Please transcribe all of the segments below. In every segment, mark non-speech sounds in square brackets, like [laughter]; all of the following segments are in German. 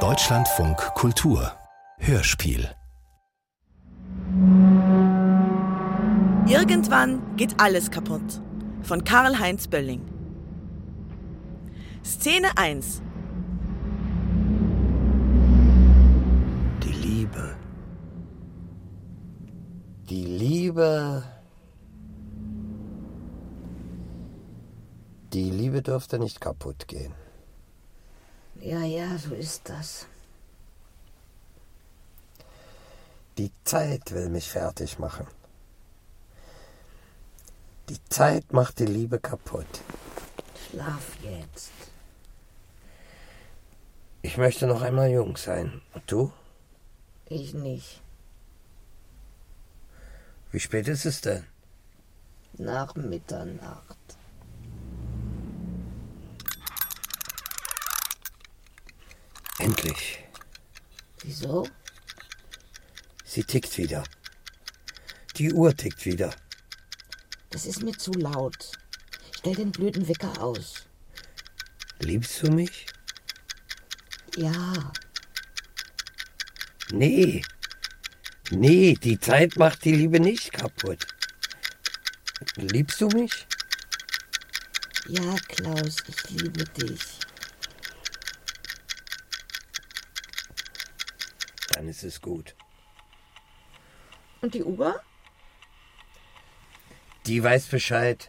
Deutschlandfunk Kultur Hörspiel Irgendwann geht alles kaputt. Von Karl-Heinz Bölling. Szene 1. Die Liebe. Die Liebe. Die Liebe dürfte nicht kaputt gehen. Ja, ja, so ist das. Die Zeit will mich fertig machen. Die Zeit macht die Liebe kaputt. Schlaf jetzt. Ich möchte noch einmal jung sein. Und du? Ich nicht. Wie spät ist es denn? Nach Mitternacht. Endlich. Wieso? Sie tickt wieder. Die Uhr tickt wieder. Das ist mir zu laut. Stell den blöden Wecker aus. Liebst du mich? Ja, Nee. Nee, die Zeit macht die Liebe nicht kaputt. Liebst du mich? ja, Klaus, ich liebe dich. Dann ist es gut. Und die Uhr? Die weiß Bescheid.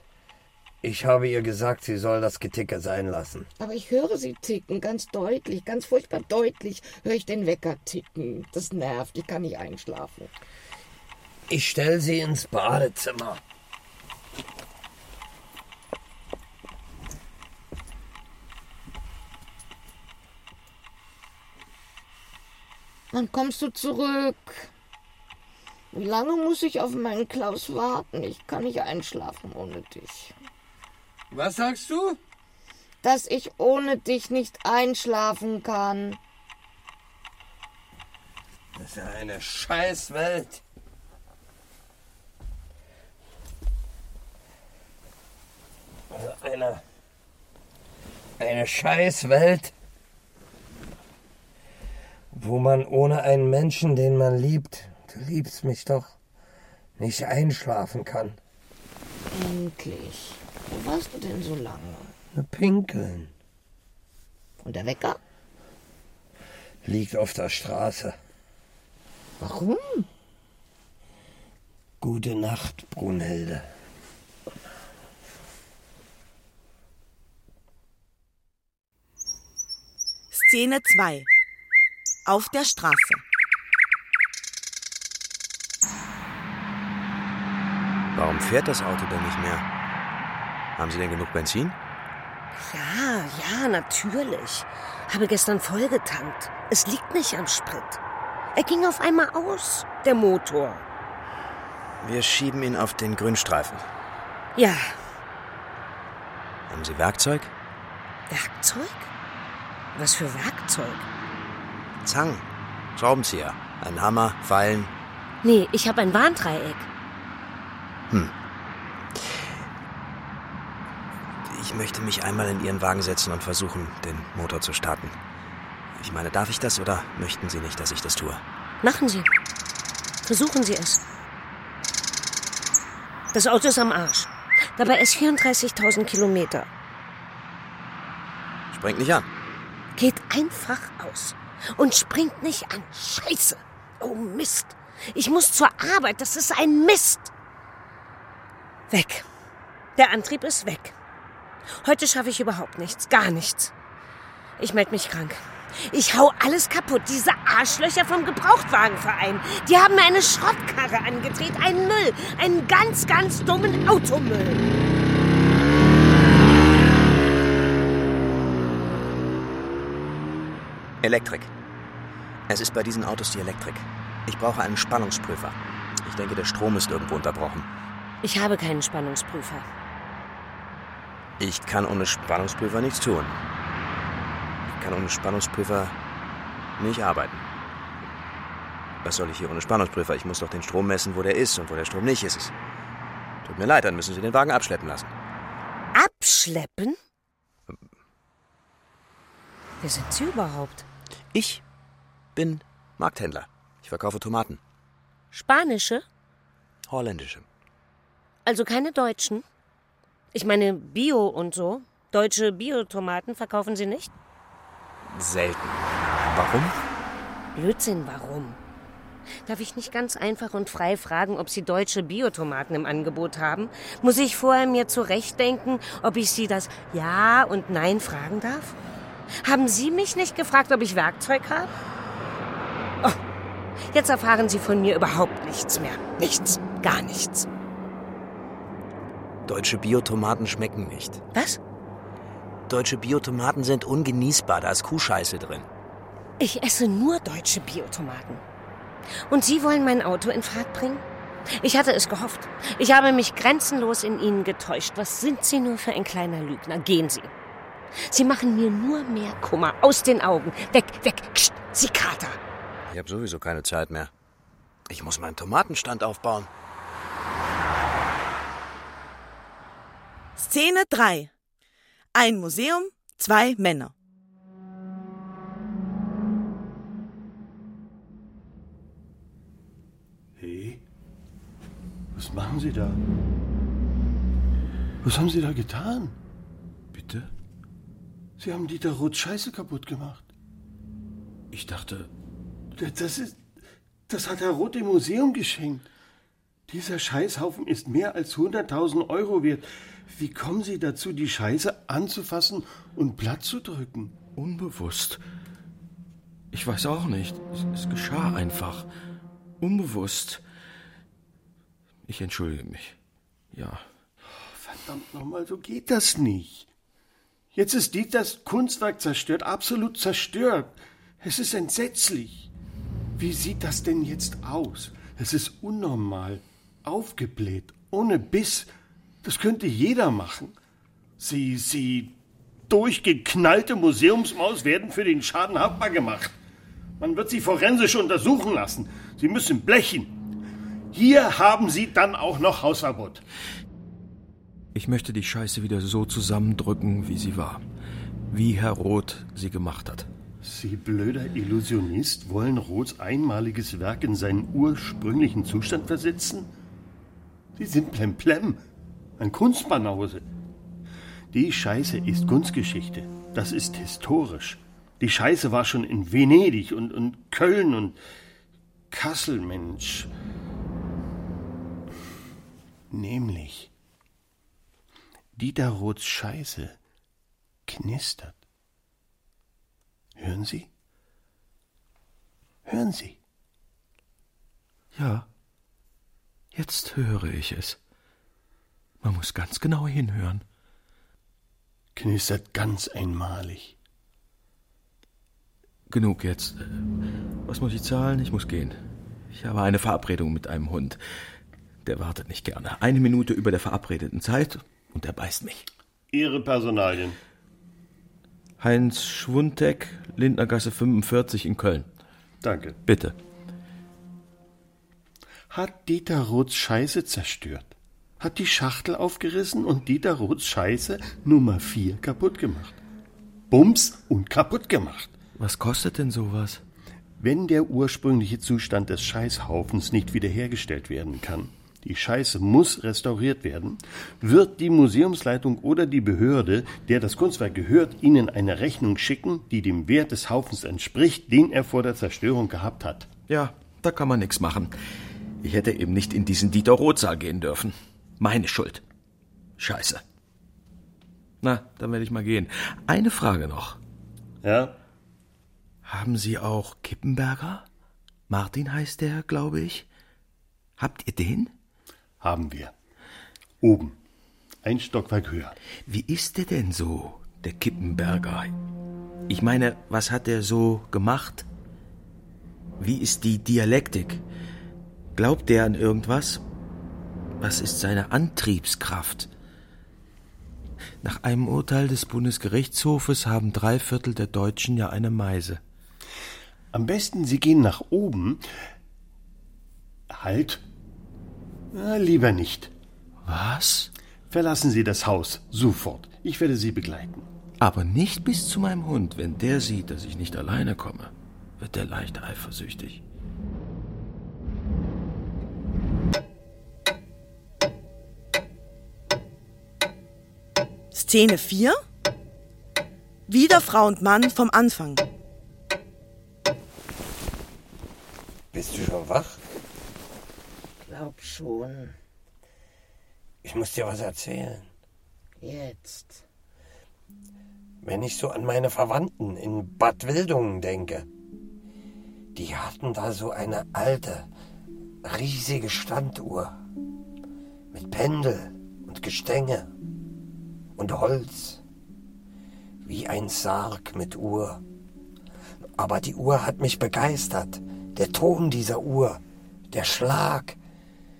Ich habe ihr gesagt, sie soll das Geticker sein lassen. Aber ich höre sie ticken, ganz deutlich, ganz furchtbar deutlich höre ich den Wecker ticken. Das nervt, ich kann nicht einschlafen. Ich stell sie ins Badezimmer. Wann kommst du zurück? Wie lange muss ich auf meinen Klaus warten? Ich kann nicht einschlafen ohne dich. Was sagst du? Dass ich ohne dich nicht einschlafen kann. Das ist ja eine Scheißwelt. Also eine. Eine Scheißwelt. Wo man ohne einen Menschen, den man liebt, du liebst mich doch, nicht einschlafen kann. Endlich. Wo warst du denn so lange? Nur pinkeln. Und der Wecker? Liegt auf der Straße. Warum? Gute Nacht, Brunhilde. Szene 2. Auf der Straße. Warum fährt das Auto denn nicht mehr? Haben Sie denn genug Benzin? Ja, ja, natürlich. Habe gestern vollgetankt. Es liegt nicht am Sprit. Er ging auf einmal aus, der Motor. Wir schieben ihn auf den Grünstreifen. Ja, Haben Sie Werkzeug? Werkzeug? Was für Werkzeug? Zangen, Schraubenzieher, ein Hammer, Pfeilen. Nee, ich habe ein Warndreieck. Ich möchte mich einmal in Ihren Wagen setzen und versuchen, den Motor zu starten. Ich meine, darf ich das oder möchten Sie nicht, dass ich das tue? Machen Sie. Versuchen Sie es. Das Auto ist am Arsch. Dabei ist 34.000 Kilometer. Sprengt nicht an. Geht einfach aus. Und springt nicht an. Scheiße. Oh Mist. Ich muss zur Arbeit. Das ist ein Mist. Weg. Der Antrieb ist weg. Heute schaffe ich überhaupt nichts. Gar nichts. Ich melde mich krank. Ich hau alles kaputt. Diese Arschlöcher vom Gebrauchtwagenverein. Die haben mir eine Schrottkarre angedreht. Einen Müll. Einen ganz, ganz dummen Automüll. Elektrik. Es ist bei diesen Autos die Elektrik. Ich brauche einen Spannungsprüfer. Ich denke, der Strom ist irgendwo unterbrochen. Ich habe keinen Spannungsprüfer. Ich kann ohne Spannungsprüfer nichts tun. Ich kann ohne Spannungsprüfer nicht arbeiten. Was soll ich hier ohne Spannungsprüfer? Ich muss doch den Strom messen, wo der ist und wo der Strom nicht ist. Tut mir leid, dann müssen Sie den Wagen abschleppen lassen. Abschleppen? Wer sind Sie überhaupt? Ich bin Markthändler. Ich verkaufe Tomaten. Spanische? Holländische. Also keine deutschen? Ich meine Bio und so. Deutsche Biotomaten verkaufen Sie nicht? Selten. Warum? Blödsinn, warum? Darf ich nicht ganz einfach und frei fragen, ob Sie deutsche Biotomaten im Angebot haben? Muss ich vorher mir zurechtdenken, ob ich Sie das Ja und Nein fragen darf? Haben Sie mich nicht gefragt, ob ich Werkzeug habe? Oh, jetzt erfahren Sie von mir überhaupt nichts mehr. Nichts, gar nichts. Deutsche Biotomaten schmecken nicht. Was? Deutsche Biotomaten sind ungenießbar, da ist Kuhscheiße drin. Ich esse nur deutsche Biotomaten. Und Sie wollen mein Auto in Fahrt bringen? Ich hatte es gehofft. Ich habe mich grenzenlos in Ihnen getäuscht. Was sind Sie nur für ein kleiner Lügner? Gehen Sie. Sie machen mir nur mehr Kummer. Aus den Augen. Weg, weg. Kst, Sie Kater. Ich habe sowieso keine Zeit mehr. Ich muss meinen Tomatenstand aufbauen. Szene 3. Ein Museum, zwei Männer. Hey, was machen Sie da? Was haben Sie da getan? Sie haben Dieter Roths Scheiße kaputt gemacht. Ich dachte, Das ist. Das hat Herr Roth dem Museum geschenkt. Dieser Scheißhaufen ist mehr als 100.000 Euro wert. Wie kommen Sie dazu, die Scheiße anzufassen und platt zu drücken? unbewusst. Ich weiß auch nicht. Es, es geschah einfach. Unbewusst. Ich entschuldige mich. Ja. Verdammt nochmal, so geht das nicht. Jetzt ist Dieters Kunstwerk zerstört, absolut zerstört. Es ist entsetzlich. Wie sieht das denn jetzt aus? Es ist unnormal, aufgebläht, ohne Biss. Das könnte jeder machen. Sie, sie durchgeknallte Museumsmaus werden für den Schaden haftbar gemacht. Man wird sie forensisch untersuchen lassen. Sie müssen blechen. Hier haben Sie dann auch noch Hausverbot. Ich möchte die Scheiße wieder so zusammendrücken, wie sie war. Wie Herr Roth sie gemacht hat. Sie blöder Illusionist wollen Roths einmaliges Werk in seinen ursprünglichen Zustand versetzen? Sie sind plemplem, ein Kunstbanause. Die Scheiße ist Kunstgeschichte. Das ist historisch. Die Scheiße war schon in Venedig und, und Köln und Kassel, Mensch. Nämlich, Dieter Roths Scheiße knistert. Hören Sie? Hören Sie? Ja. Jetzt höre ich es. Man muss ganz genau hinhören. Knistert ganz einmalig. Genug jetzt. Äh, Was muss ich zahlen? Ich muss gehen. Ich habe eine Verabredung mit einem Hund. Der wartet nicht gerne. Eine Minute über der verabredeten Zeit und er beißt mich. Ihre Personalien. Heinz Schwuntek, Lindnergasse 45 in Köln. Danke. Bitte. Hat Dieter Roths Scheiße zerstört. Hat die Schachtel aufgerissen und Dieter Roths Scheiße Nummer 4 kaputt gemacht. Bums und kaputt gemacht. Was kostet denn sowas? Wenn der ursprüngliche Zustand des Scheißhaufens nicht wiederhergestellt werden kann, die Scheiße muss restauriert werden, wird die Museumsleitung oder die Behörde, der das Kunstwerk gehört, Ihnen eine Rechnung schicken, die dem Wert des Haufens entspricht, den er vor der Zerstörung gehabt hat. Ja, da kann man nichts machen. Ich hätte eben nicht in diesen Dieter Roth-Saal gehen dürfen. Meine Schuld. Scheiße. Na, dann werde ich mal gehen. Eine Frage noch. Ja? Haben Sie auch Kippenberger? Martin heißt der, glaube ich. Habt ihr den? Haben wir. Oben. Ein Stockwerk höher. Wie ist der denn so, der Kippenberger? Ich meine, was hat er so gemacht? Wie ist die Dialektik? Glaubt er an irgendwas? Was ist seine Antriebskraft? Nach einem Urteil des Bundesgerichtshofes haben drei Viertel der Deutschen ja eine Meise. Am besten, Sie gehen nach oben. Halt. Na, lieber nicht. Was? Verlassen Sie das Haus. Sofort. Ich werde Sie begleiten. Aber nicht bis zu meinem Hund. Wenn der sieht, dass ich nicht alleine komme, wird der leicht eifersüchtig. Szene 4. Wieder Frau und Mann vom Anfang. Bist du schon wach? Glaub schon. Ich muss dir was erzählen. Jetzt. Wenn ich so an meine Verwandten in Bad Wildungen denke. Die hatten da so eine alte, riesige Standuhr. Mit Pendel und Gestänge und Holz. Wie ein Sarg mit Uhr. Aber die Uhr hat mich begeistert. Der Ton dieser Uhr, der Schlag.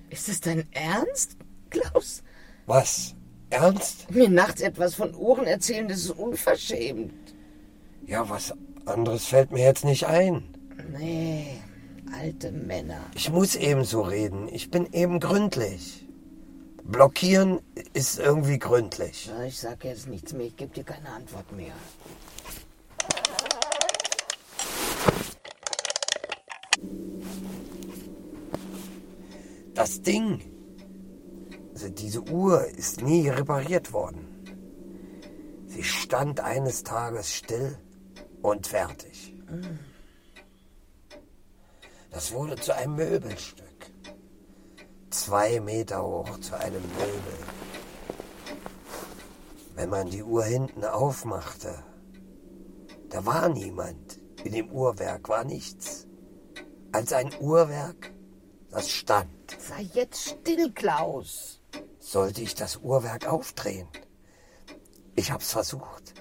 Ist es dein Ernst, Klaus? Was? Ernst? Mir nachts etwas von Uhren erzählen, das ist unverschämt. Ja, was anderes fällt mir jetzt nicht ein. Nee, alte Männer. Ich muss eben so reden. Ich bin eben gründlich. Blockieren ist irgendwie gründlich. Ich sag jetzt nichts mehr, ich gebe dir keine Antwort mehr. Das Ding, also diese Uhr ist nie repariert worden. Sie stand eines Tages still und fertig. Das wurde zu einem Möbelstück. Zwei Meter hoch zu einem Möbel. Wenn man die Uhr hinten aufmachte, da war niemand. In dem Uhrwerk war nichts. Als ein Uhrwerk, stand. Sei jetzt still, Klaus. Sollte ich das Uhrwerk aufdrehen? Ich hab's versucht.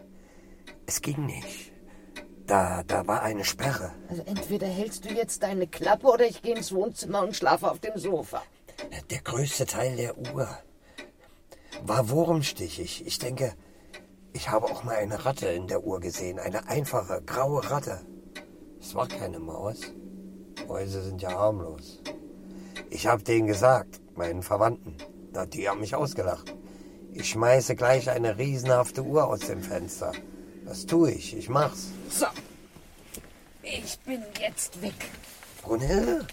Es ging nicht. Da, da war eine Sperre. Also entweder hältst du jetzt deine Klappe oder ich gehe ins Wohnzimmer und schlafe auf dem Sofa. Der größte Teil der Uhr war wurmstichig. Ich denke, ich habe auch mal eine Ratte in der Uhr gesehen. Eine einfache, graue Ratte. Es war keine Maus. Mäuse sind ja harmlos. Ich habe denen gesagt, meinen Verwandten. Na, Die haben mich ausgelacht. Ich schmeiße gleich eine riesenhafte Uhr aus dem Fenster. Das tue ich. Ich mach's. So. Ich bin jetzt weg. Brunhilde?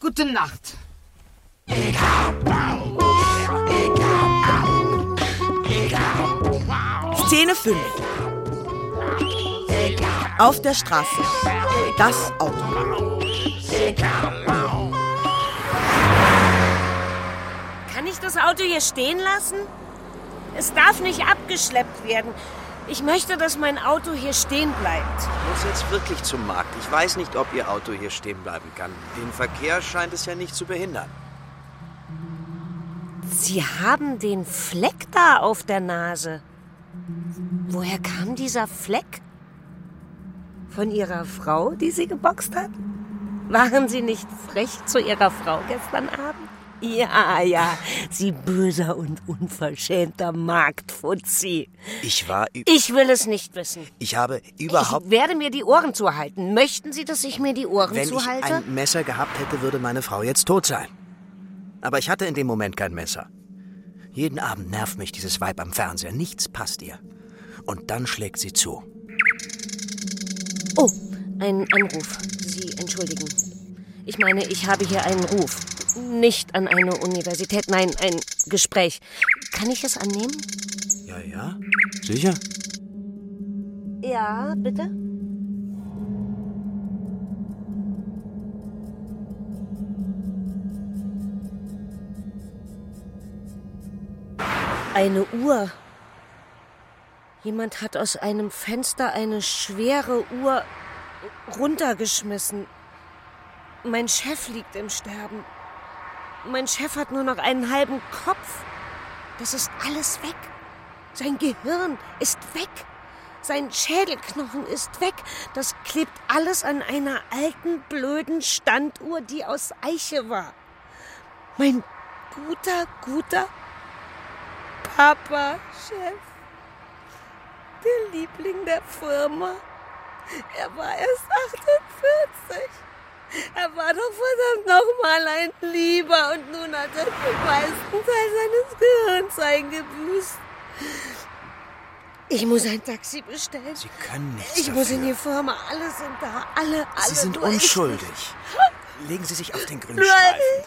Gute Nacht. Szene 5. Auf der Straße. Das Auto. Kann ich das Auto hier stehen lassen? Es darf nicht abgeschleppt werden. Ich möchte, dass mein Auto hier stehen bleibt. Ich muss jetzt wirklich zum Markt. Ich weiß nicht, ob Ihr Auto hier stehen bleiben kann. Den Verkehr scheint es ja nicht zu behindern. Sie haben den Fleck da auf der Nase. Woher kam dieser Fleck? Von Ihrer Frau, die Sie geboxt hat? Waren Sie nicht frech zu Ihrer Frau gestern Abend? Ja, ja, Sie böser und unverschämter Marktfuzzi. Ich war. Ich will es nicht wissen. Ich habe überhaupt. Ich werde mir die Ohren zuhalten. Möchten Sie, dass ich mir die Ohren Wenn ich zuhalte? ein Messer gehabt hätte, würde meine Frau jetzt tot sein. Aber ich hatte in dem Moment kein Messer. Jeden Abend nervt mich dieses Weib am Fernseher. Nichts passt ihr. Und dann schlägt sie zu. Oh, ein Anruf. Sie entschuldigen. Ich meine, ich habe hier einen Ruf. Nicht an eine Universität, nein, ein Gespräch. Kann ich es annehmen? Ja, ja. Sicher? Ja, bitte. Eine Uhr. Jemand hat aus einem Fenster eine schwere Uhr runtergeschmissen. Mein Chef liegt im Sterben. Mein Chef hat nur noch einen halben Kopf. Das ist alles weg. Sein Gehirn ist weg. Sein Schädelknochen ist weg. Das klebt alles an einer alten, blöden Standuhr, die aus Eiche war. Mein guter, guter Papa-Chef. Der Liebling der Firma. Er war erst 48. Er war doch verdammt nochmal ein Lieber und nun hat er den meisten Teil seines Gehirns eingebüßt. Ich muss ein Taxi bestellen. Sie können nichts Ich dafür. muss in die Firma. Alle sind da. Alle, alle. Sie sind nur ich unschuldig. Legen Sie sich auf den grünen Nein. Streifen.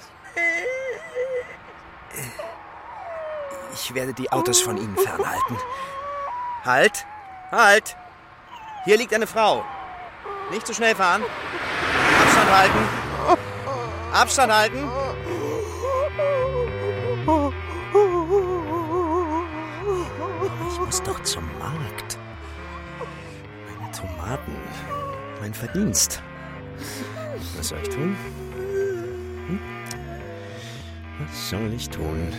Ich werde die Autos von Ihnen fernhalten. Halt! Halt! Hier liegt eine Frau. Nicht zu schnell fahren. Abstand halten. Abstand halten. Ich muss doch zum Markt. Meine Tomaten. Mein Verdienst. Was soll ich tun? Hm? Was soll ich tun?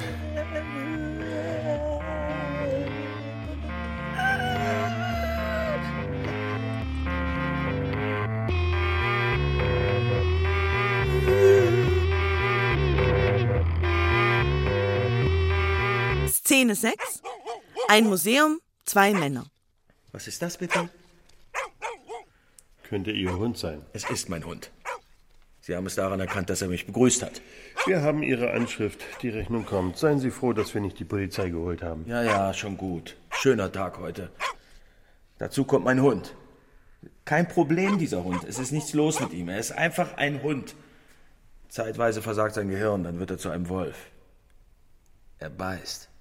Szene 6. Ein Museum, zwei Männer. Was ist das bitte? Könnte Ihr Hund sein. Es ist mein Hund. Sie haben es daran erkannt, dass er mich begrüßt hat. Wir haben Ihre Anschrift. Die Rechnung kommt. Seien Sie froh, dass wir nicht die Polizei geholt haben. Ja, ja, schon gut. Schöner Tag heute. Dazu kommt mein Hund. Kein Problem, dieser Hund. Es ist nichts los mit ihm. Er ist einfach ein Hund. Zeitweise versagt sein Gehirn, dann wird er zu einem Wolf. Er beißt.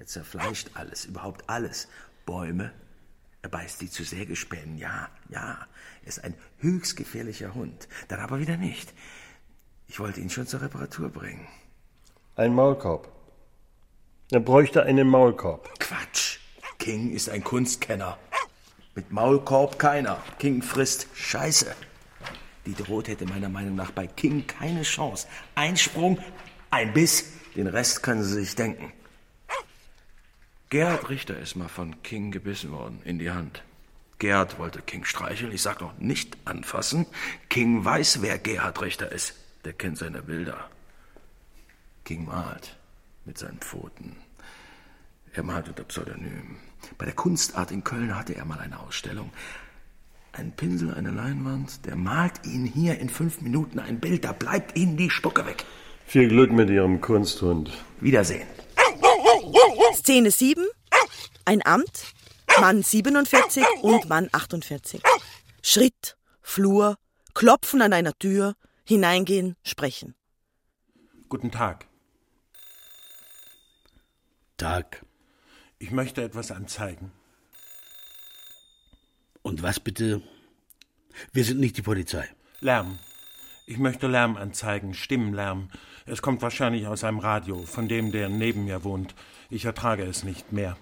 Er zerfleischt alles, überhaupt alles. Bäume. Er beißt die zu Sägespänen. Ja, ja. Er ist ein höchst gefährlicher Hund. Dann aber wieder nicht. Ich wollte ihn schon zur Reparatur bringen. Ein Maulkorb. Er bräuchte einen Maulkorb. Quatsch. King ist ein Kunstkenner. Mit Maulkorb keiner. King frisst Scheiße. Die Droht hätte meiner Meinung nach bei King keine Chance. Ein Sprung, ein Biss, den Rest können Sie sich denken. Gerhard Richter ist mal von King gebissen worden, in die Hand. Gerhard wollte King streicheln, ich sag noch nicht anfassen. King weiß, wer Gerhard Richter ist. Der kennt seine Bilder. King malt mit seinen Pfoten. Er malt unter Pseudonym. Bei der Kunstart in Köln hatte er mal eine Ausstellung. Ein Pinsel, eine Leinwand, der malt Ihnen hier in fünf Minuten ein Bild, da bleibt Ihnen die Spucke weg. Viel Glück mit Ihrem Kunsthund. Wiedersehen. Szene 7. Ein Amt, Mann 47 und Mann 48. Schritt, Flur, Klopfen an einer Tür, hineingehen, sprechen. Guten Tag. Tag. Ich möchte etwas anzeigen. Und was bitte? Wir sind nicht die Polizei. Lärm. Ich möchte Lärm anzeigen, Stimmenlärm. Es kommt wahrscheinlich aus einem Radio, von dem, der neben mir wohnt. Ich ertrage es nicht mehr.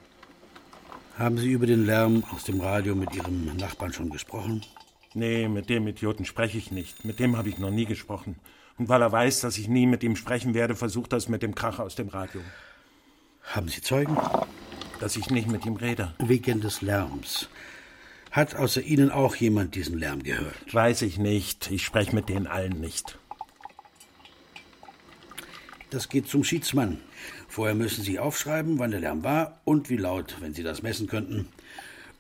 Haben Sie über den Lärm aus dem Radio mit Ihrem Nachbarn schon gesprochen? Nee, mit dem Idioten spreche ich nicht. Mit dem habe ich noch nie gesprochen. Und weil er weiß, dass ich nie mit ihm sprechen werde, versucht er es mit dem Krach aus dem Radio. Haben Sie Zeugen? Dass ich nicht mit ihm rede. Wegen des Lärms. Hat außer Ihnen auch jemand diesen Lärm gehört? Weiß ich nicht. Ich spreche mit denen allen nicht. Das geht zum Schiedsmann. Vorher müssen Sie aufschreiben, wann der Lärm war und wie laut, wenn Sie das messen könnten.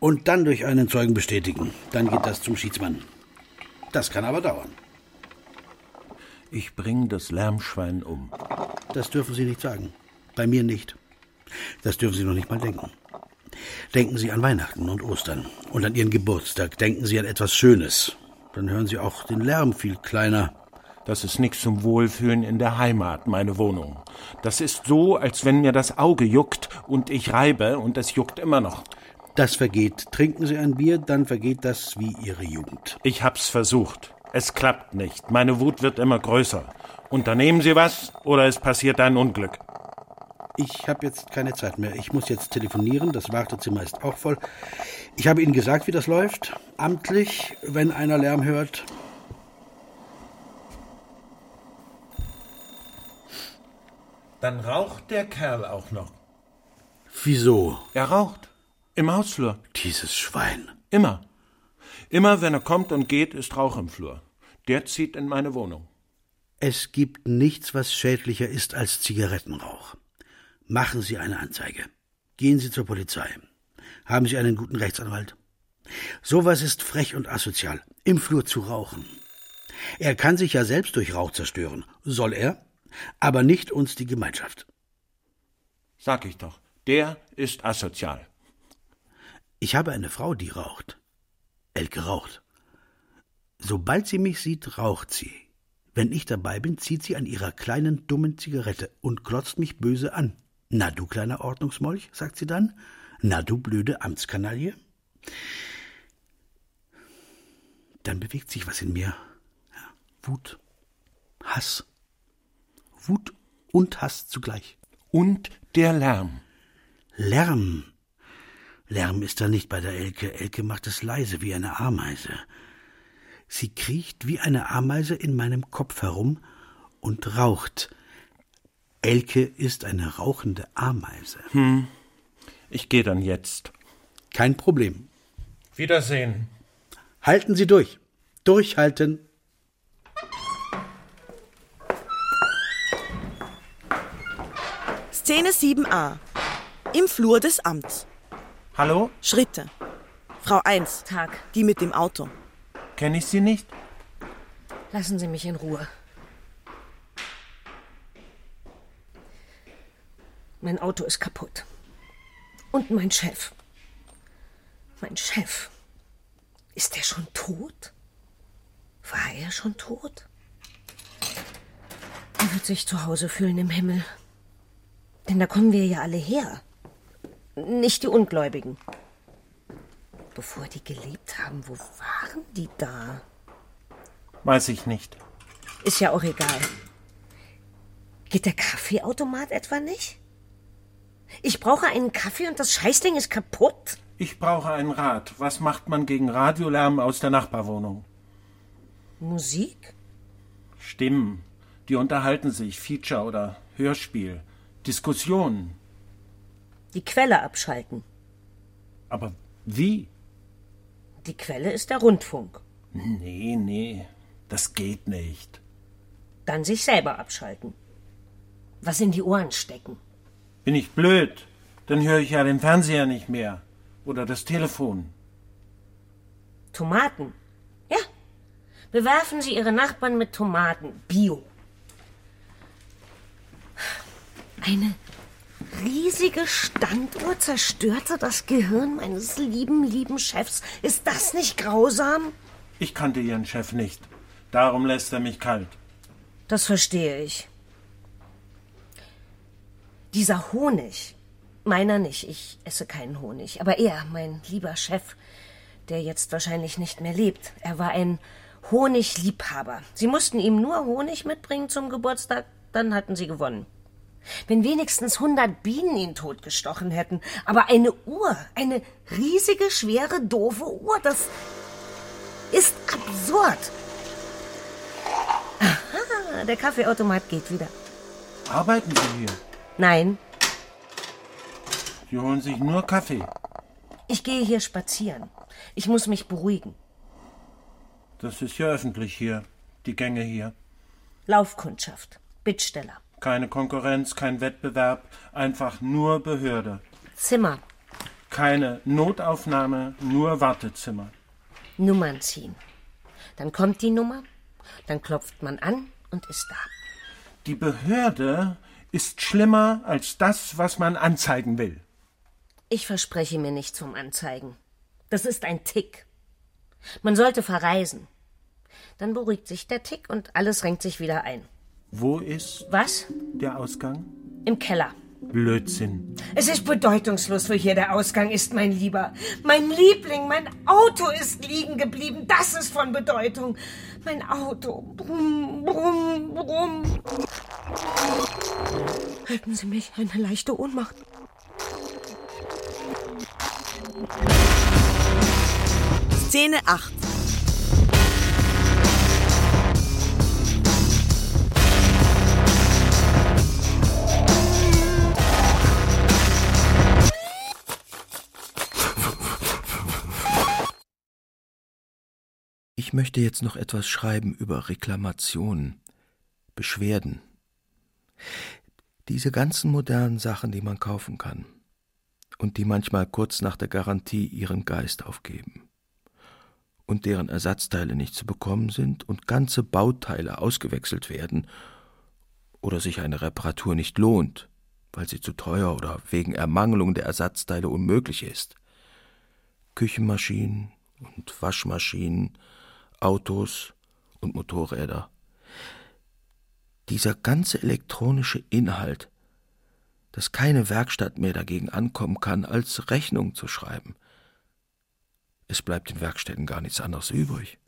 Und dann durch einen Zeugen bestätigen. Dann geht das zum Schiedsmann. Das kann aber dauern. Ich bringe das Lärmschwein um. Das dürfen Sie nicht sagen. Bei mir nicht. Das dürfen Sie noch nicht mal denken. Denken Sie an Weihnachten und Ostern und an Ihren Geburtstag. Denken Sie an etwas Schönes. Dann hören Sie auch den Lärm viel kleiner. Das ist nichts zum Wohlfühlen in der Heimat, meine Wohnung. Das ist so, als wenn mir das Auge juckt und ich reibe und es juckt immer noch. Das vergeht. Trinken Sie ein Bier, dann vergeht das wie Ihre Jugend. Ich hab's versucht. Es klappt nicht. Meine Wut wird immer größer. Unternehmen Sie was oder es passiert ein Unglück. Ich habe jetzt keine Zeit mehr. Ich muss jetzt telefonieren. Das Wartezimmer ist auch voll. Ich habe Ihnen gesagt, wie das läuft. Amtlich, wenn einer Lärm hört. Dann raucht der Kerl auch noch. Wieso? Er raucht. Im Hausflur. Dieses Schwein. Immer. Immer, wenn er kommt und geht, ist Rauch im Flur. Der zieht in meine Wohnung. Es gibt nichts, was schädlicher ist als Zigarettenrauch. Machen Sie eine Anzeige. Gehen Sie zur Polizei. Haben Sie einen guten Rechtsanwalt. Sowas ist frech und asozial, im Flur zu rauchen. Er kann sich ja selbst durch Rauch zerstören. Soll er, aber nicht uns die Gemeinschaft. Sag ich doch, der ist asozial. Ich habe eine Frau, die raucht. Elke raucht. Sobald sie mich sieht, raucht sie. Wenn ich dabei bin, zieht sie an ihrer kleinen, dummen Zigarette und glotzt mich böse an. Na, du kleiner Ordnungsmolch, sagt sie dann. Na, du blöde Amtskanaille. Dann bewegt sich was in mir. Ja, Wut, Hass. Wut und Hass zugleich. Und der Lärm. Lärm. Lärm ist da nicht bei der Elke. Elke macht es leise wie eine Ameise. Sie kriecht wie eine Ameise in meinem Kopf herum und raucht. Elke ist eine rauchende Ameise. Hm. Ich gehe dann jetzt. Kein Problem. Wiedersehen. Halten Sie durch. Durchhalten. Szene 7a. Im Flur des Amts. Hallo? Schritte. Frau 1. Tag. Die mit dem Auto. Kenne ich Sie nicht? Lassen Sie mich in Ruhe. Mein Auto ist kaputt. Und mein Chef. Mein Chef. Ist er schon tot? War er schon tot? Er wird sich zu Hause fühlen im Himmel. Denn da kommen wir ja alle her. Nicht die Ungläubigen. Bevor die gelebt haben, wo waren die da? Weiß ich nicht. Ist ja auch egal. Geht der Kaffeeautomat etwa nicht? Ich brauche einen Kaffee und das Scheißding ist kaputt? Ich brauche einen Rat. Was macht man gegen Radiolärm aus der Nachbarwohnung? Musik? Stimmen. Die unterhalten sich. Feature oder Hörspiel. Diskussionen. Die Quelle abschalten. Aber wie? Die Quelle ist der Rundfunk. Nee, nee. Das geht nicht. Dann sich selber abschalten. Was in die Ohren stecken. Bin ich blöd? Dann höre ich ja den Fernseher nicht mehr. Oder das Telefon. Tomaten. Ja. Bewerfen Sie Ihre Nachbarn mit Tomaten. Bio. Eine riesige Standuhr zerstörte das Gehirn meines lieben, lieben Chefs. Ist das nicht grausam? Ich kannte Ihren Chef nicht. Darum lässt er mich kalt. Das verstehe ich. Dieser Honig. Meiner nicht. Ich esse keinen Honig. Aber er, mein lieber Chef, der jetzt wahrscheinlich nicht mehr lebt, er war ein Honigliebhaber. Sie mussten ihm nur Honig mitbringen zum Geburtstag, dann hatten sie gewonnen. Wenn wenigstens hundert Bienen ihn totgestochen hätten. Aber eine Uhr, eine riesige, schwere, doofe Uhr, das ist absurd. Aha, der Kaffeeautomat geht wieder. Arbeiten Sie hier? Nein, Sie holen sich nur Kaffee. ich gehe hier spazieren. Ich muss mich beruhigen. Das ist ja öffentlich hier. Die Gänge hier. Laufkundschaft, Bittsteller, Keine Konkurrenz, kein Wettbewerb, einfach nur Behörde. Zimmer, Keine Notaufnahme, nur Wartezimmer. Nummern ziehen. Dann kommt die Nummer, dann klopft man an und ist da. Die Behörde ist schlimmer als das, was man anzeigen will. Ich verspreche mir nichts vom Anzeigen. Das ist ein Tick. Man sollte verreisen. Dann beruhigt sich der Tick und alles renkt sich wieder ein. Wo ist Was? der Ausgang? Im Keller. Blödsinn. Es ist bedeutungslos, wo hier der Ausgang ist, mein Lieber. Mein Liebling, mein Auto ist liegen geblieben. Das ist von Bedeutung. Mein Auto. Brumm, brumm, brumm. Halten Sie mich, eine leichte Ohnmacht. Szene 8. möchte jetzt noch etwas schreiben über Reklamationen, Beschwerden. Diese ganzen modernen Sachen, die man kaufen kann und die manchmal kurz nach der Garantie ihren Geist aufgeben. und deren Ersatzteile nicht zu bekommen sind und ganze Bauteile ausgewechselt werden oder sich eine Reparatur nicht lohnt, weil sie zu teuer oder wegen Ermangelung der Ersatzteile unmöglich ist. Küchenmaschinen und Waschmaschinen, Autos und Motorräder. Dieser ganze elektronische Inhalt, dass keine Werkstatt mehr dagegen ankommen kann, als Rechnung zu schreiben. Es bleibt den Werkstätten gar nichts anderes übrig.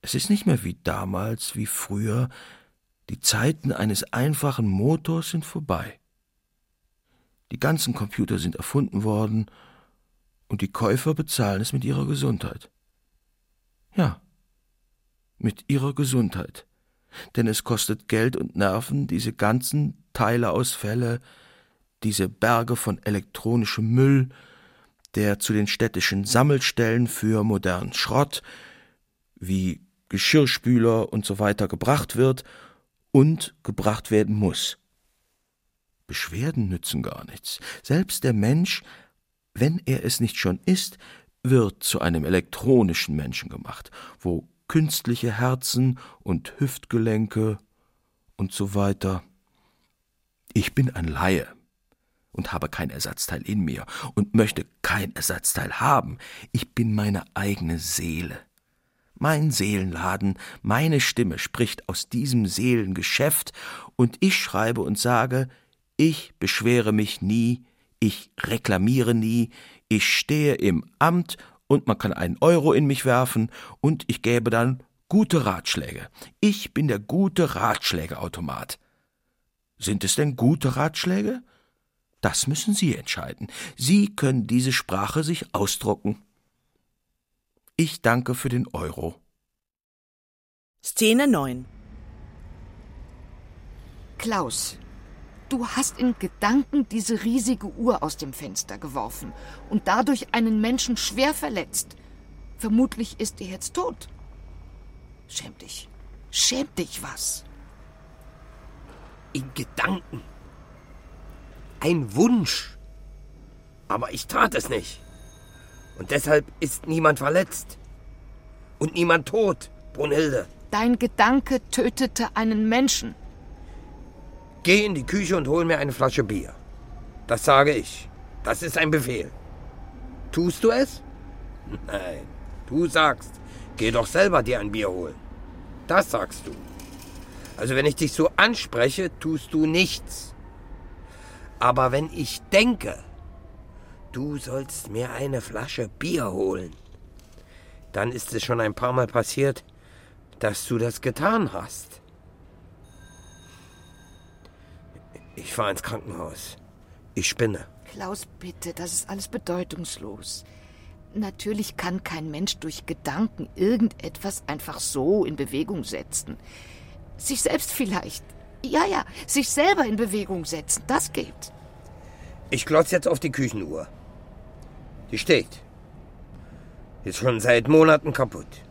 Es ist nicht mehr wie damals, wie früher, die Zeiten eines einfachen Motors sind vorbei. Die ganzen Computer sind erfunden worden und die Käufer bezahlen es mit ihrer Gesundheit. Ja, mit ihrer Gesundheit. Denn es kostet Geld und Nerven, diese ganzen Teileausfälle, diese Berge von elektronischem Müll, der zu den städtischen Sammelstellen für modernen Schrott wie Geschirrspüler und so weiter gebracht wird und gebracht werden muss. Beschwerden nützen gar nichts. Selbst der Mensch, wenn er es nicht schon ist, wird zu einem elektronischen Menschen gemacht, wo künstliche Herzen und Hüftgelenke und so weiter. Ich bin ein Laie und habe kein Ersatzteil in mir und möchte kein Ersatzteil haben. Ich bin meine eigene Seele. Mein Seelenladen, meine Stimme spricht aus diesem Seelengeschäft, und ich schreibe und sage, ich beschwere mich nie, ich reklamiere nie, ich stehe im Amt und man kann einen Euro in mich werfen und ich gäbe dann gute Ratschläge. Ich bin der gute Ratschlägeautomat. Sind es denn gute Ratschläge? Das müssen Sie entscheiden. Sie können diese Sprache sich ausdrucken. Ich danke für den Euro. Szene 9 Klaus, du hast in Gedanken diese riesige Uhr aus dem Fenster geworfen und dadurch einen Menschen schwer verletzt. Vermutlich ist er jetzt tot. Schäm dich. Schäm dich was. In Gedanken. Ein Wunsch. Aber ich tat es nicht. Und deshalb ist niemand verletzt. Und niemand tot, Brunhilde. Dein Gedanke tötete einen Menschen. Geh in die Küche und hol mir eine Flasche Bier. Das sage ich. Das ist ein Befehl. Tust du es? Nein. Du sagst, geh doch selber dir ein Bier holen. Das sagst du. Also wenn ich dich so anspreche, tust du nichts. Aber wenn ich denke, du sollst mir eine Flasche Bier holen, dann ist es schon ein paar Mal passiert, dass du das getan hast. Ich fahre ins Krankenhaus. Ich spinne. Klaus, bitte, das ist alles bedeutungslos. Natürlich kann kein Mensch durch Gedanken irgendetwas einfach so in Bewegung setzen. Sich selbst vielleicht. Ja, ja, sich selber in Bewegung setzen, das geht. Ich glotz jetzt auf die Küchenuhr. Die steht. Ist schon seit Monaten kaputt.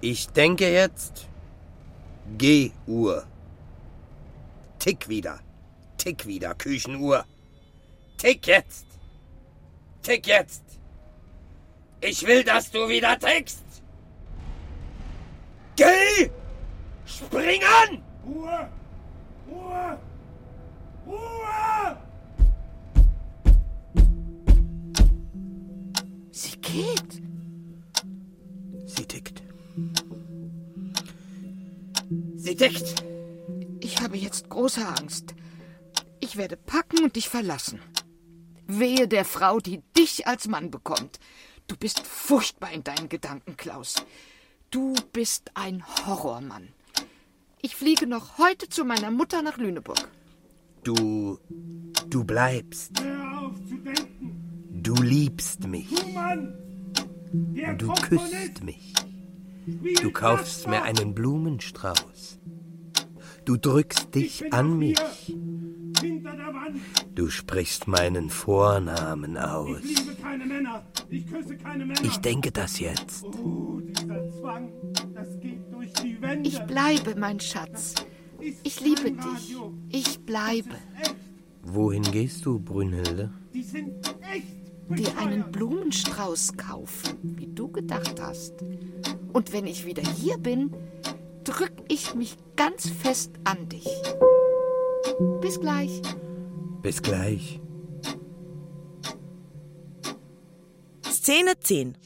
Ich denke jetzt. G-Uhr. Tick wieder. Tick wieder, Küchenuhr. Tick jetzt. Tick jetzt. Ich will, dass du wieder tickst. Geh! Spring an! Ruhe! Ruhe! Ruhe! Sie geht. Sie tickt. Sie tickt. Ich habe jetzt große Angst. Ich werde packen und dich verlassen. Wehe der Frau, die dich als Mann bekommt. Du bist furchtbar in deinen Gedanken, Klaus. Du bist ein Horrormann. Ich fliege noch heute zu meiner Mutter nach Lüneburg. Du. Du bleibst. Hör auf zu denken! Du liebst mich. Du Mann! Der Du küsst mich. Du kaufst mir einen Blumenstrauß. Du drückst Ich dich an mich. hier, Hinter der Wand. Du sprichst meinen Vornamen aus. Ich liebe keine Männer. Ich küsse keine Männer. Ich denke das jetzt. Oh, dieser Zwang, das geht durch die Wände. Ich bleibe, mein Schatz. Ich liebe dich. Ich bleibe. Wohin gehst du, Brünnhilde? Die sind echt. dir einen Blumenstrauß kaufen, wie du gedacht hast. Und wenn ich wieder hier bin, drück ich mich ganz fest an dich. Bis gleich. Bis gleich. Szene 10.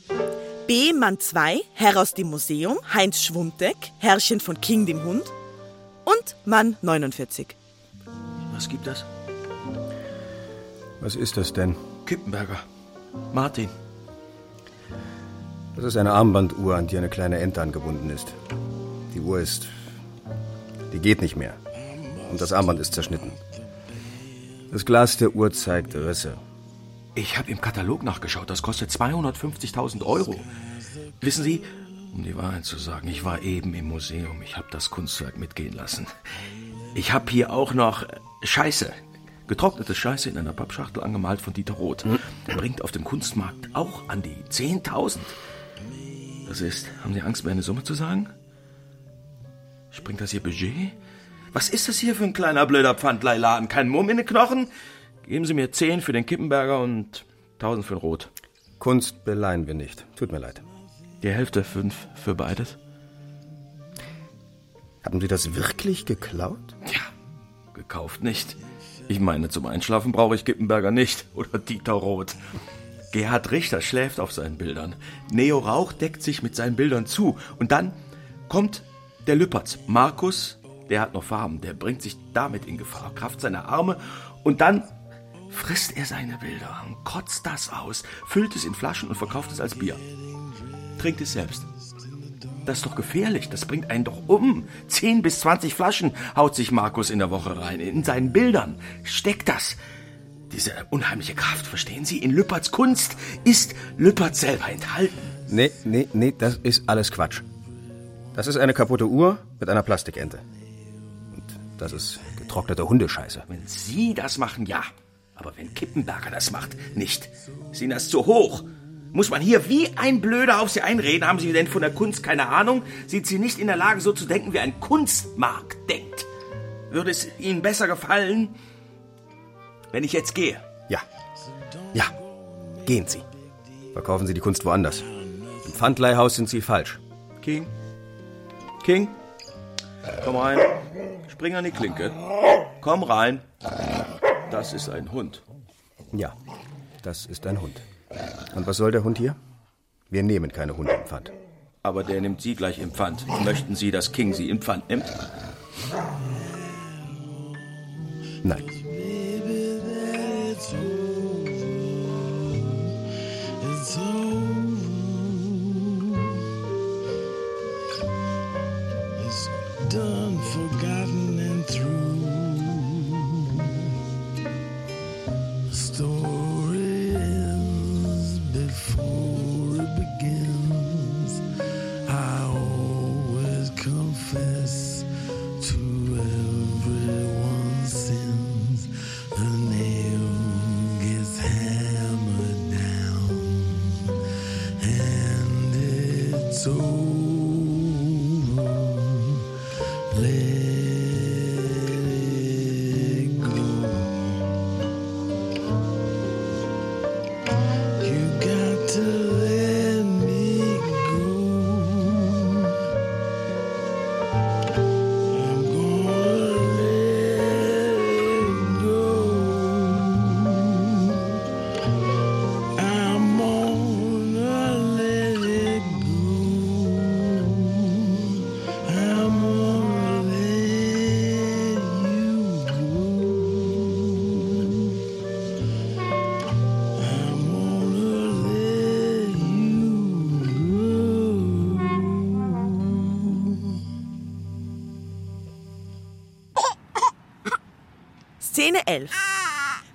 B. Mann 2, Herr aus dem Museum, Heinz Schwummdeck, Herrchen von King dem Hund. Und Mann 49. Was gibt das? Was ist das denn? Kippenberger. Martin. Das ist eine Armbanduhr, an die eine kleine Ente angebunden ist. Die Uhr ist. Die geht nicht mehr. Und das Armband ist zerschnitten. Das Glas der Uhr zeigt Risse. Ich habe im Katalog nachgeschaut. Das kostet 250.000 Euro. Wissen Sie, um die Wahrheit zu sagen, ich war eben im Museum. Ich habe das Kunstwerk mitgehen lassen. Ich habe hier auch noch Scheiße. Getrocknete Scheiße in einer Pappschachtel angemalt von Dieter Roth. Bringt auf dem Kunstmarkt auch an die 10.000. Das ist, haben Sie Angst, mir eine Summe zu sagen? Springt das Ihr Budget? Was ist das hier für ein kleiner blöder Pfandleihladen? Kein Mumm in den Knochen? Geben Sie mir 10 für den Kippenberger und 1000 für den Rot. Kunst beleihen wir nicht. Tut mir leid. Die Hälfte, 5 für beides? Haben Sie das wirklich geklaut? Ja, gekauft nicht. Ich meine, zum Einschlafen brauche ich Kippenberger nicht. [laughs] Oder Dieter Roth. Gerhard Richter schläft auf seinen Bildern. Neo Rauch deckt sich mit seinen Bildern zu. Und dann kommt der Lüppertz. Markus, der hat noch Farben. Der bringt sich damit in Gefahr. Kraft seiner Arme. Und dann frisst er seine Bilder kotzt das aus, füllt es in Flaschen und verkauft es als Bier. Trinkt es selbst. Das ist doch gefährlich, das bringt einen doch um. 10 bis 20 Flaschen haut sich Markus in der Woche rein. In seinen Bildern steckt das. Diese unheimliche Kraft, verstehen Sie? In Lüpperts Kunst ist Lüppert selber enthalten. Nee, nee, nee, das ist alles Quatsch. Das ist eine kaputte Uhr mit einer Plastikente. Und das ist getrocknete Hundescheiße. Wenn Sie das machen, ja. Aber wenn Kippenberger das macht, nicht. Ihnen das zu hoch? Muss man hier wie ein Blöder auf Sie einreden? Haben Sie denn von der Kunst keine Ahnung? Sind Sie nicht in der Lage, so zu denken, wie ein Kunstmarkt denkt? Würde es Ihnen besser gefallen, wenn ich jetzt gehe? Ja. Ja. Gehen Sie. Verkaufen Sie die Kunst woanders. Im Pfandleihhaus sind Sie falsch. King? King? Komm rein. Spring an die Klinke. Komm rein. Das ist ein Hund. Ja, das ist ein Hund. Und was soll der Hund hier? Wir nehmen keine Hunde im Pfand. Aber der nimmt Sie gleich im Pfand. Möchten Sie, dass King Sie im Pfand nimmt? Nein.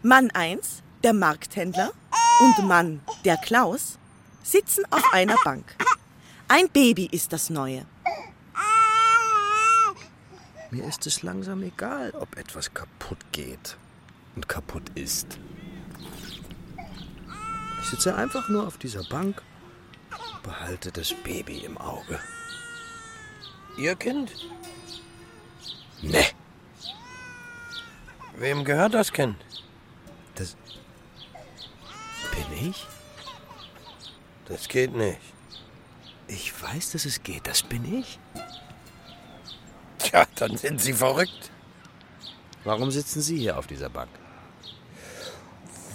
Mann 1, der Markthändler, und Mann, der Klaus, sitzen auf einer Bank. Ein Baby ist das Neue. Mir ist es langsam egal, ob etwas kaputt geht und kaputt ist. Ich sitze einfach nur auf dieser Bank, behalte das Baby im Auge. Ihr Kind? Ne, Wem gehört das Kind? Das. Bin ich? Das geht nicht. Ich weiß, dass es geht. Das bin ich. Tja, dann sind Sie verrückt. Warum sitzen Sie hier auf dieser Bank?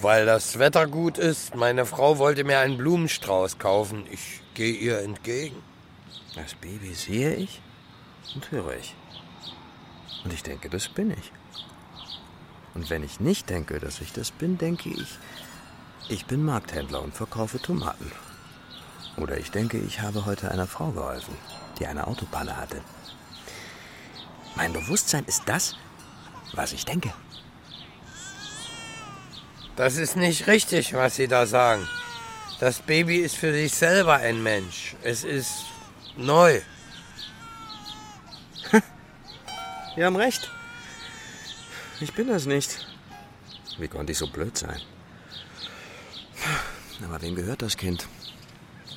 Weil das Wetter gut ist. Meine Frau wollte mir einen Blumenstrauß kaufen. Ich gehe ihr entgegen. Das Baby sehe ich und höre ich. Und ich denke, das bin ich. Und wenn ich nicht denke, dass ich das bin, denke ich, ich bin Markthändler und verkaufe Tomaten. Oder ich denke, ich habe heute einer Frau geholfen, die eine Autopanne hatte. Mein Bewusstsein ist das, was ich denke. Das ist nicht richtig, was Sie da sagen. Das Baby ist für sich selber ein Mensch. Es ist neu. [laughs] Sie haben recht. Ich bin das nicht. Wie konnte ich so blöd sein? Aber wem gehört das Kind?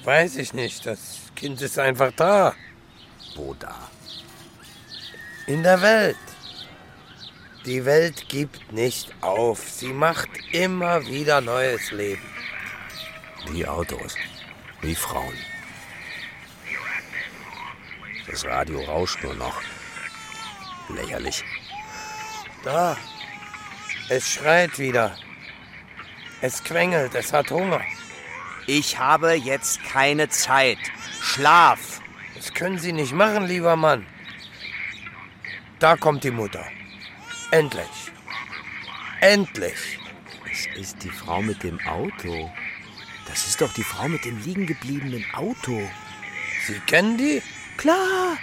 Weiß ich nicht. Das Kind ist einfach da. Wo da? In der Welt. Die Welt gibt nicht auf. Sie macht immer wieder neues Leben. Wie Autos. Wie Frauen. Das Radio rauscht nur noch. Lächerlich. Da. Es schreit wieder. Es quengelt. Es hat Hunger. Ich habe jetzt keine Zeit. Schlaf. Das können Sie nicht machen, lieber Mann. Da kommt die Mutter. Endlich. Endlich. Es ist die Frau mit dem Auto. Das ist doch die Frau mit dem liegen gebliebenen Auto. Sie kennen die? Klar.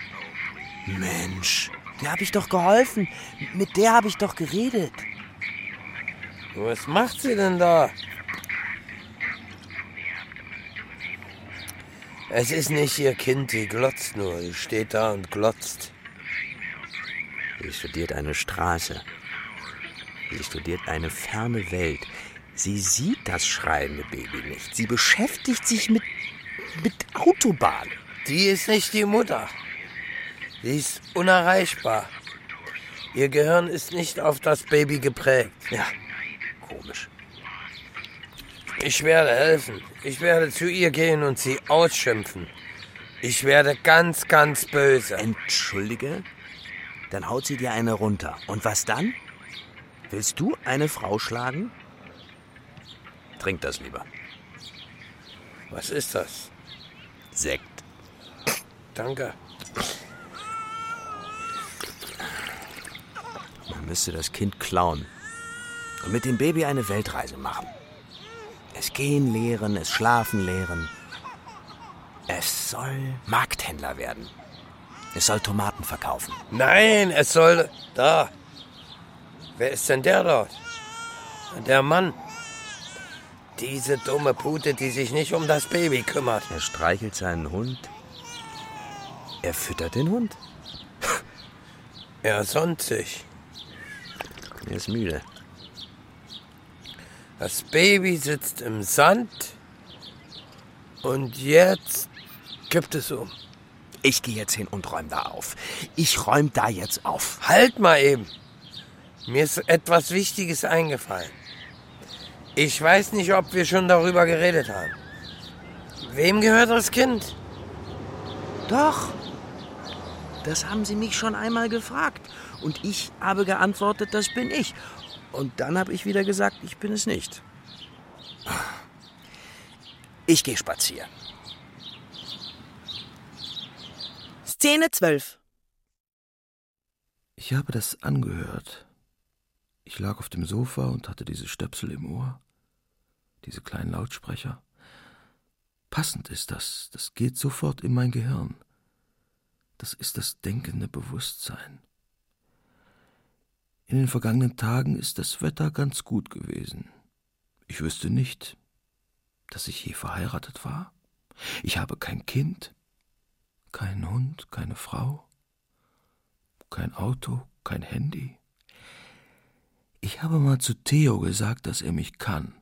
Mensch, der habe ich doch geholfen. Mit der habe ich doch geredet. Was macht sie denn da? Es ist nicht ihr Kind, die glotzt nur. Die steht da und glotzt. Sie studiert eine Straße. Sie studiert eine ferne Welt. Sie sieht das schreiende Baby nicht. Sie beschäftigt sich mit, mit Autobahn. Die ist nicht die Mutter. Sie ist unerreichbar. Ihr Gehirn ist nicht auf das Baby geprägt. Ja, komisch. Ich werde helfen. Ich werde zu ihr gehen und sie ausschimpfen. Ich werde ganz, ganz böse. Entschuldige? Dann haut sie dir eine runter. Und was dann? Willst du eine Frau schlagen? Trink das lieber. Was ist das? Sekt. Danke. Müsste das Kind klauen und mit dem Baby eine Weltreise machen. Es gehen lehren, es schlafen lehren. Es soll Markthändler werden. Es soll Tomaten verkaufen. Nein, es soll. Da. Wer ist denn der dort? Der Mann. Diese dumme Pute, die sich nicht um das Baby kümmert. Er streichelt seinen Hund. Er füttert den Hund. Er sonnt sich. Er ist müde. Das Baby sitzt im Sand. Und jetzt kippt es um. Ich gehe jetzt hin und räume da auf. Ich räume da jetzt auf. Halt mal eben. Mir ist etwas Wichtiges eingefallen. Ich weiß nicht, ob wir schon darüber geredet haben. Wem gehört das Kind? Doch. Das haben Sie mich schon einmal gefragt. Und ich habe geantwortet, das bin ich. Und dann habe ich wieder gesagt, ich bin es nicht. Ich gehe spazieren. Szene 12. Ich habe das angehört. Ich lag auf dem Sofa und hatte diese Stöpsel im Ohr, diese kleinen Lautsprecher. Passend ist das, das geht sofort in mein Gehirn. Das ist das denkende Bewusstsein. In den vergangenen Tagen ist das Wetter ganz gut gewesen. Ich wüsste nicht, dass ich je verheiratet war. Ich habe kein Kind, keinen Hund, keine Frau, kein Auto, kein Handy. Ich habe mal zu Theo gesagt, dass er mich kann.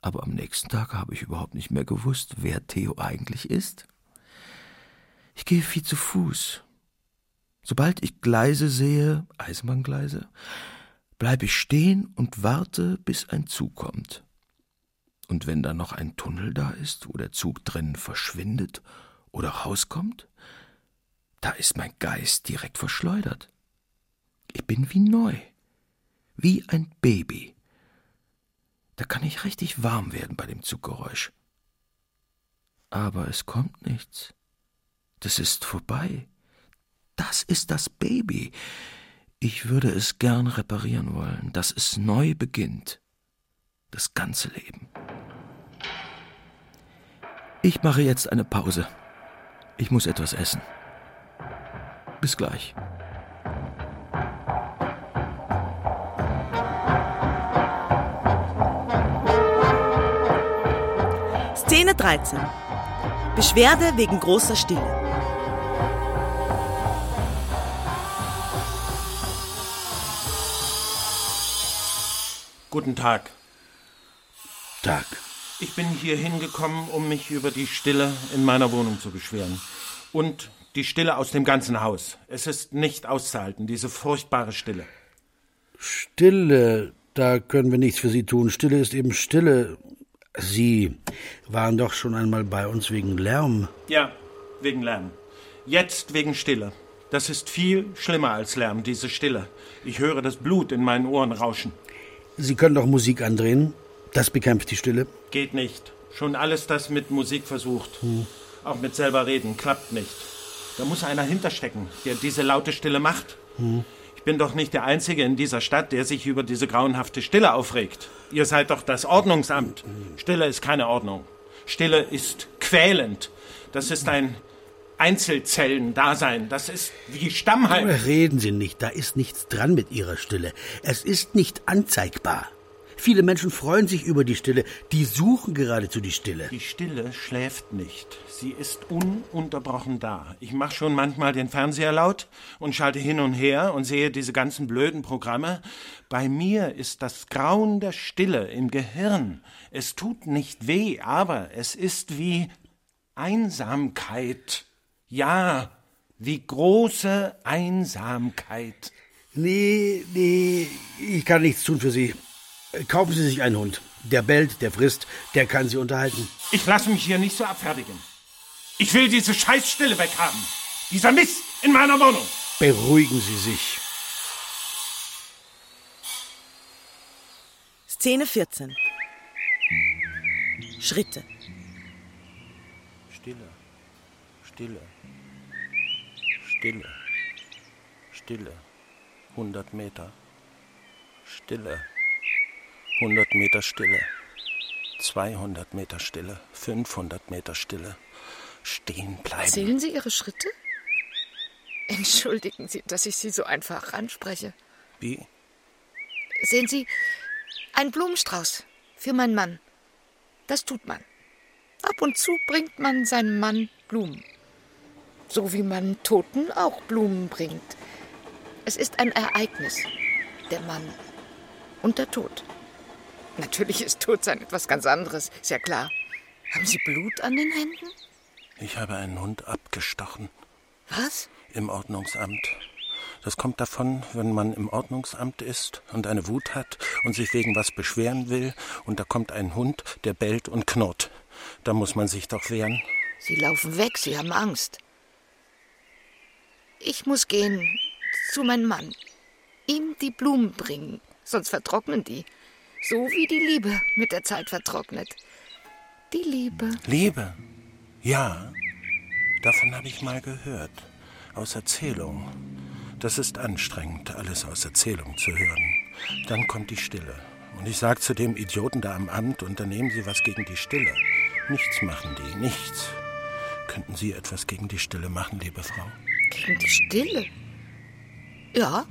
Aber am nächsten Tag habe ich überhaupt nicht mehr gewusst, wer Theo eigentlich ist. Ich gehe viel zu Fuß. Sobald ich Gleise sehe, Eisenbahngleise, bleibe ich stehen und warte, bis ein Zug kommt. Und wenn da noch ein Tunnel da ist, wo der Zug drin verschwindet oder rauskommt, da ist mein Geist direkt verschleudert. Ich bin wie neu, wie ein Baby. Da kann ich richtig warm werden bei dem Zuggeräusch. Aber es kommt nichts. Das ist vorbei. Das ist das Baby. Ich würde es gern reparieren wollen, dass es neu beginnt. Das ganze Leben. Ich mache jetzt eine Pause. Ich muss etwas essen. Bis gleich. Szene 13. Beschwerde wegen großer Stille. Guten Tag. Tag. Ich bin hier hingekommen, um mich über die Stille in meiner Wohnung zu beschweren. Und die Stille aus dem ganzen Haus. Es ist nicht auszuhalten, diese furchtbare Stille. Stille, da können wir nichts für Sie tun. Stille ist eben Stille. Sie waren doch schon einmal bei uns wegen Lärm. Ja, wegen Lärm. Jetzt wegen Stille. Das ist viel schlimmer als Lärm, diese Stille. Ich höre das Blut in meinen Ohren rauschen. Sie können doch Musik andrehen. Das bekämpft die Stille. Geht nicht. Schon alles das mit Musik versucht. Hm. Auch mit selber reden. Klappt nicht. Da muss einer hinterstecken, der diese laute Stille macht. Hm. Ich bin doch nicht der Einzige in dieser Stadt, der sich über diese grauenhafte Stille aufregt. Ihr seid doch das Ordnungsamt. Stille ist keine Ordnung. Stille ist quälend. Das ist ein Einzelzellen-Dasein. Das ist wie Stammheim. Reden Sie nicht, da ist nichts dran mit Ihrer Stille. Es ist nicht anzeigbar. Viele Menschen freuen sich über die Stille, die suchen geradezu die Stille. Die Stille schläft nicht. Sie ist ununterbrochen da. Ich mache schon manchmal den Fernseher laut und schalte hin und her und sehe diese ganzen blöden Programme. Bei mir ist das Grauen der Stille im Gehirn. Es tut nicht weh, aber es ist wie Einsamkeit. Ja, wie große Einsamkeit. Nee, nee, ich kann nichts tun für Sie. Kaufen Sie sich einen Hund. Der bellt, der frisst, der kann Sie unterhalten. Ich lasse mich hier nicht so abfertigen. Ich will diese Scheißstille weghaben. Dieser Mist in meiner Wohnung. Beruhigen Sie sich. Szene 14. Schritte. Stille. Stille. Stille. Stille. 100 Meter. Stille. 100 Meter Stille. 200 Meter Stille. 500 Meter Stille. Stehen bleiben. Zählen Sie Ihre Schritte? Entschuldigen Sie, dass ich Sie so einfach anspreche. Wie? Sehen Sie, ein Blumenstrauß für meinen Mann. Das tut man. Ab und zu bringt man seinem Mann Blumen. So wie man Toten auch Blumen bringt. Es ist ein Ereignis. Der Mann und der Tod. Natürlich ist Todsein etwas ganz anderes, ist ja klar. Haben Sie Blut an den Händen? Ich habe einen Hund abgestochen. Was? Im Ordnungsamt. Das kommt davon, wenn man im Ordnungsamt ist und eine Wut hat und sich wegen was beschweren will und da kommt ein Hund, der bellt und knurrt. Da muss man sich doch wehren. Sie laufen weg, Sie haben Angst. Ich muss gehen zu meinem Mann. Ihm die Blumen bringen, sonst vertrocknen die. So wie die Liebe mit der Zeit vertrocknet. Die Liebe. Liebe? Ja, davon habe ich mal gehört. Aus Erzählung. Das ist anstrengend, alles aus Erzählung zu hören. Dann kommt die Stille. Und ich sage zu dem Idioten da am Amt, unternehmen Sie was gegen die Stille. Nichts machen die, nichts. Könnten Sie etwas gegen die Stille machen, liebe Frau? Gegen die Stille? Ja,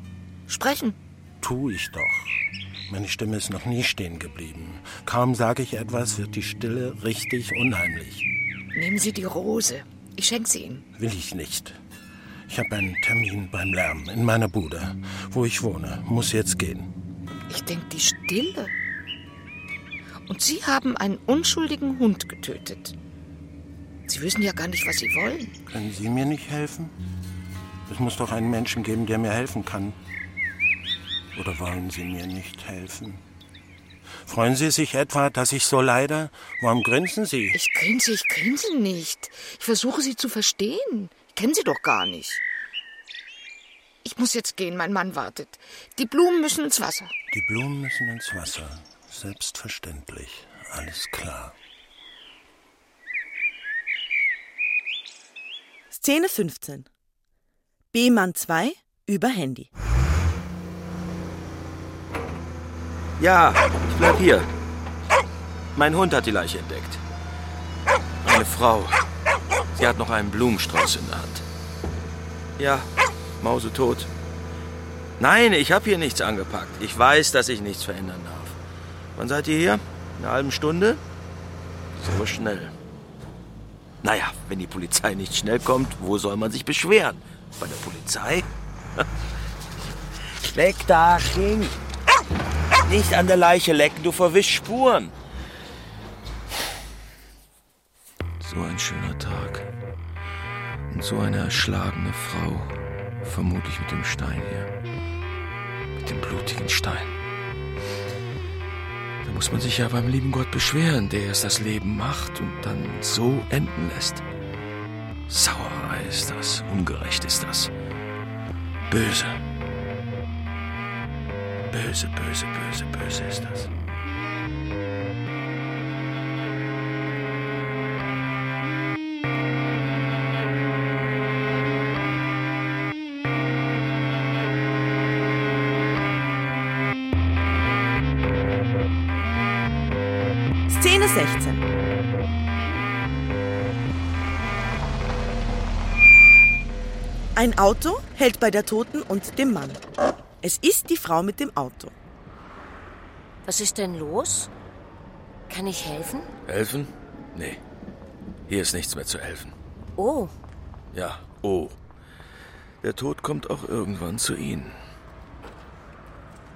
sprechen. Tu ich doch. Meine Stimme ist noch nie stehen geblieben. Kaum sage ich etwas, wird die Stille richtig unheimlich. Nehmen Sie die Rose. Ich schenke sie Ihnen. Will ich nicht. Ich habe einen Termin beim Lärm in meiner Bude, wo ich wohne. Muss jetzt gehen. Ich denke, die Stille. Und Sie haben einen unschuldigen Hund getötet. Sie wissen ja gar nicht, was Sie wollen. Können Sie mir nicht helfen? Es muss doch einen Menschen geben, der mir helfen kann. Oder wollen Sie mir nicht helfen? Freuen Sie sich etwa, dass ich so leide? Warum grinsen Sie? Ich grinse, ich grinse nicht. Ich versuche Sie zu verstehen. Ich kenne Sie doch gar nicht. Ich muss jetzt gehen, mein Mann wartet. Die Blumen müssen ins Wasser. Die Blumen müssen ins Wasser. Selbstverständlich. Alles klar. Szene 15. B-Mann 2 über Handy. Ja, ich bleib hier. Mein Hund hat die Leiche entdeckt. Meine Frau. Sie hat noch einen Blumenstrauß in der Hand. Ja, mausetot. Nein, ich habe hier nichts angepackt. Ich weiß, dass ich nichts verändern darf. Wann seid ihr hier? In einer halben Stunde? So schnell. Naja, wenn die Polizei nicht schnell kommt, wo soll man sich beschweren? Bei der Polizei? [laughs] Weg da, King! Nicht an der Leiche lecken, du verwischst Spuren. So ein schöner Tag. Und so eine erschlagene Frau. Vermutlich mit dem Stein hier. Mit dem blutigen Stein. Da muss man sich ja beim lieben Gott beschweren, der erst das Leben macht und dann so enden lässt. Sauerei ist das, ungerecht ist das. Böse. Böse, böse, böse, böse ist das. Ein Auto hält bei der Toten und dem Mann. Es ist die Frau mit dem Auto. Was ist denn los? Kann ich helfen? Helfen? Nee. Hier ist nichts mehr zu helfen. Oh, Ja, oh. Der Tod kommt auch irgendwann zu Ihnen.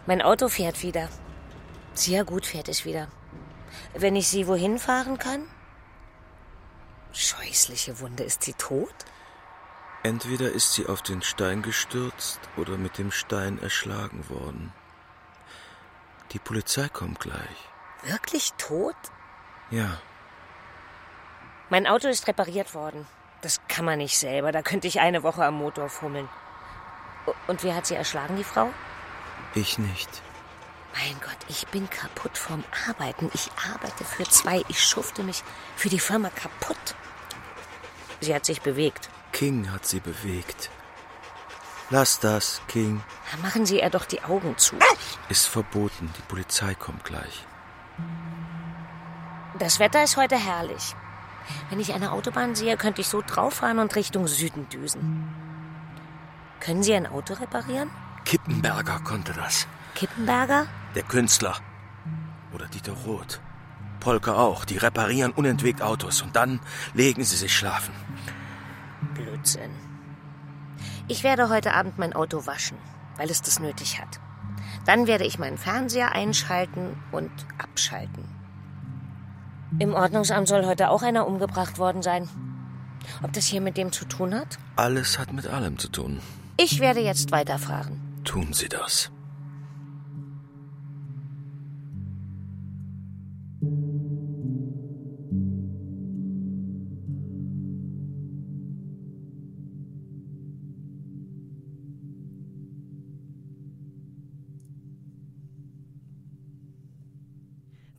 mein Auto fährt wieder. Sehr gut fährt es wieder. Wenn ich Sie wohin fahren kann? Scheußliche Wunde, ist sie tot? Entweder ist sie auf den Stein gestürzt oder mit dem Stein erschlagen worden. Die Polizei kommt gleich. Wirklich tot? Ja, Mein Auto ist repariert worden. Das kann man nicht selber. Da könnte ich eine Woche am Motor fummeln. Und wer hat sie erschlagen, die Frau? ich nicht. Mein Gott, ich bin kaputt vom Arbeiten. Ich arbeite für zwei. Ich schufte mich für die Firma kaputt. Sie hat sich bewegt. King hat sie bewegt. Lass das, King. Machen Sie ihr doch die Augen zu. Ist verboten. Die Polizei kommt gleich. Das Wetter ist heute herrlich. Wenn ich eine Autobahn sehe, könnte ich so drauffahren und Richtung Süden düsen. Können Sie ein Auto reparieren? Kippenberger konnte das. Kippenberger? Der Künstler. Oder Dieter Roth. Polka auch. Die reparieren unentwegt Autos und dann legen sie sich schlafen. Blödsinn. Ich werde heute Abend mein Auto waschen, weil es das nötig hat. Dann werde ich meinen Fernseher einschalten und abschalten. Im Ordnungsamt soll heute auch einer umgebracht worden sein. Ob das hier mit dem zu tun hat? Alles hat mit allem zu tun. Ich werde jetzt weiterfahren. Tun Sie das.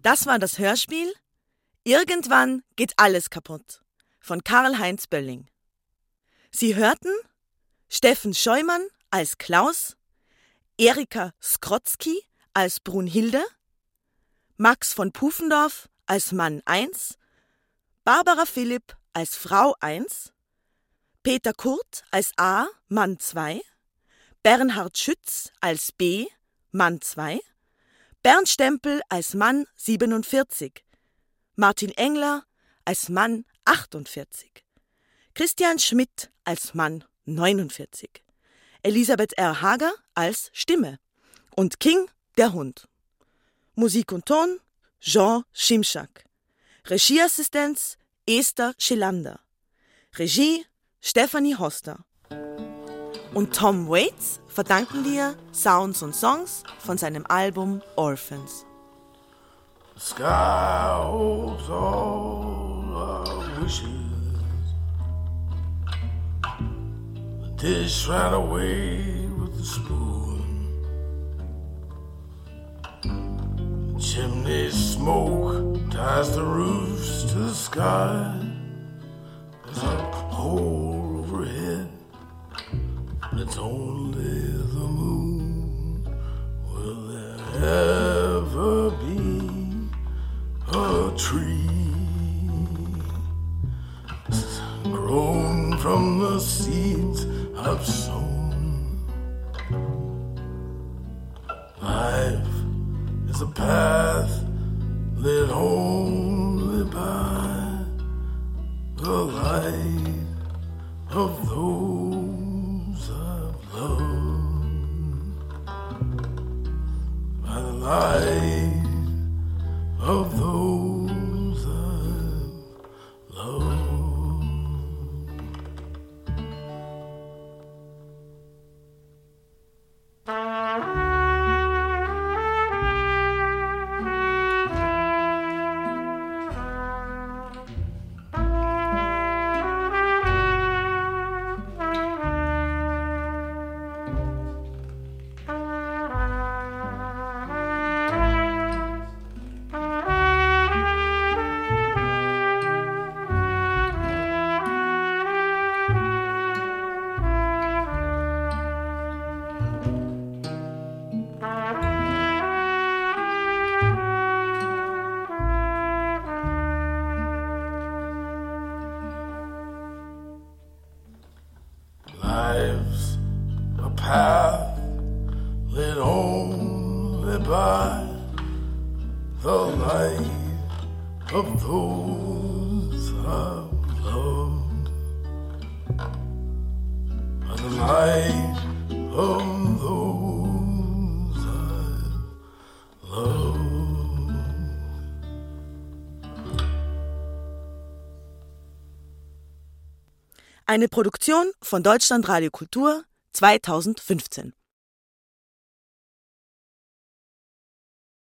Das war das Hörspiel Irgendwann geht alles kaputt von Karl-Heinz Bölling. Sie hörten Steffen Scheumann als Klaus, Erika Skrotzki als Brunhilde, Max von Pufendorf als Mann 1, Barbara Philipp als Frau 1, Peter Kurt als A, Mann 2, Bernhard Schütz als B, Mann 2, Bernd Stempel als Mann 47, Martin Engler als Mann 48, Christian Schmidt als Mann 49, Elisabeth R. Hager als Stimme und King der Hund. Musik und Ton Jean Schimschak. Regieassistenz Esther Schillander. Regie Stephanie Hoster. Und Tom Waits verdanken wir Sounds und Songs von seinem Album Orphans. The sky holds all our wishes. The dish ran away with the spoon. The chimney smoke ties the roofs to the sky. There's a hole it's only the moon. Will there ever be a tree grown from the seeds I've sown? Life is a path lit only by the light of those Eine Produktion von Deutschland Radio Kultur 2015.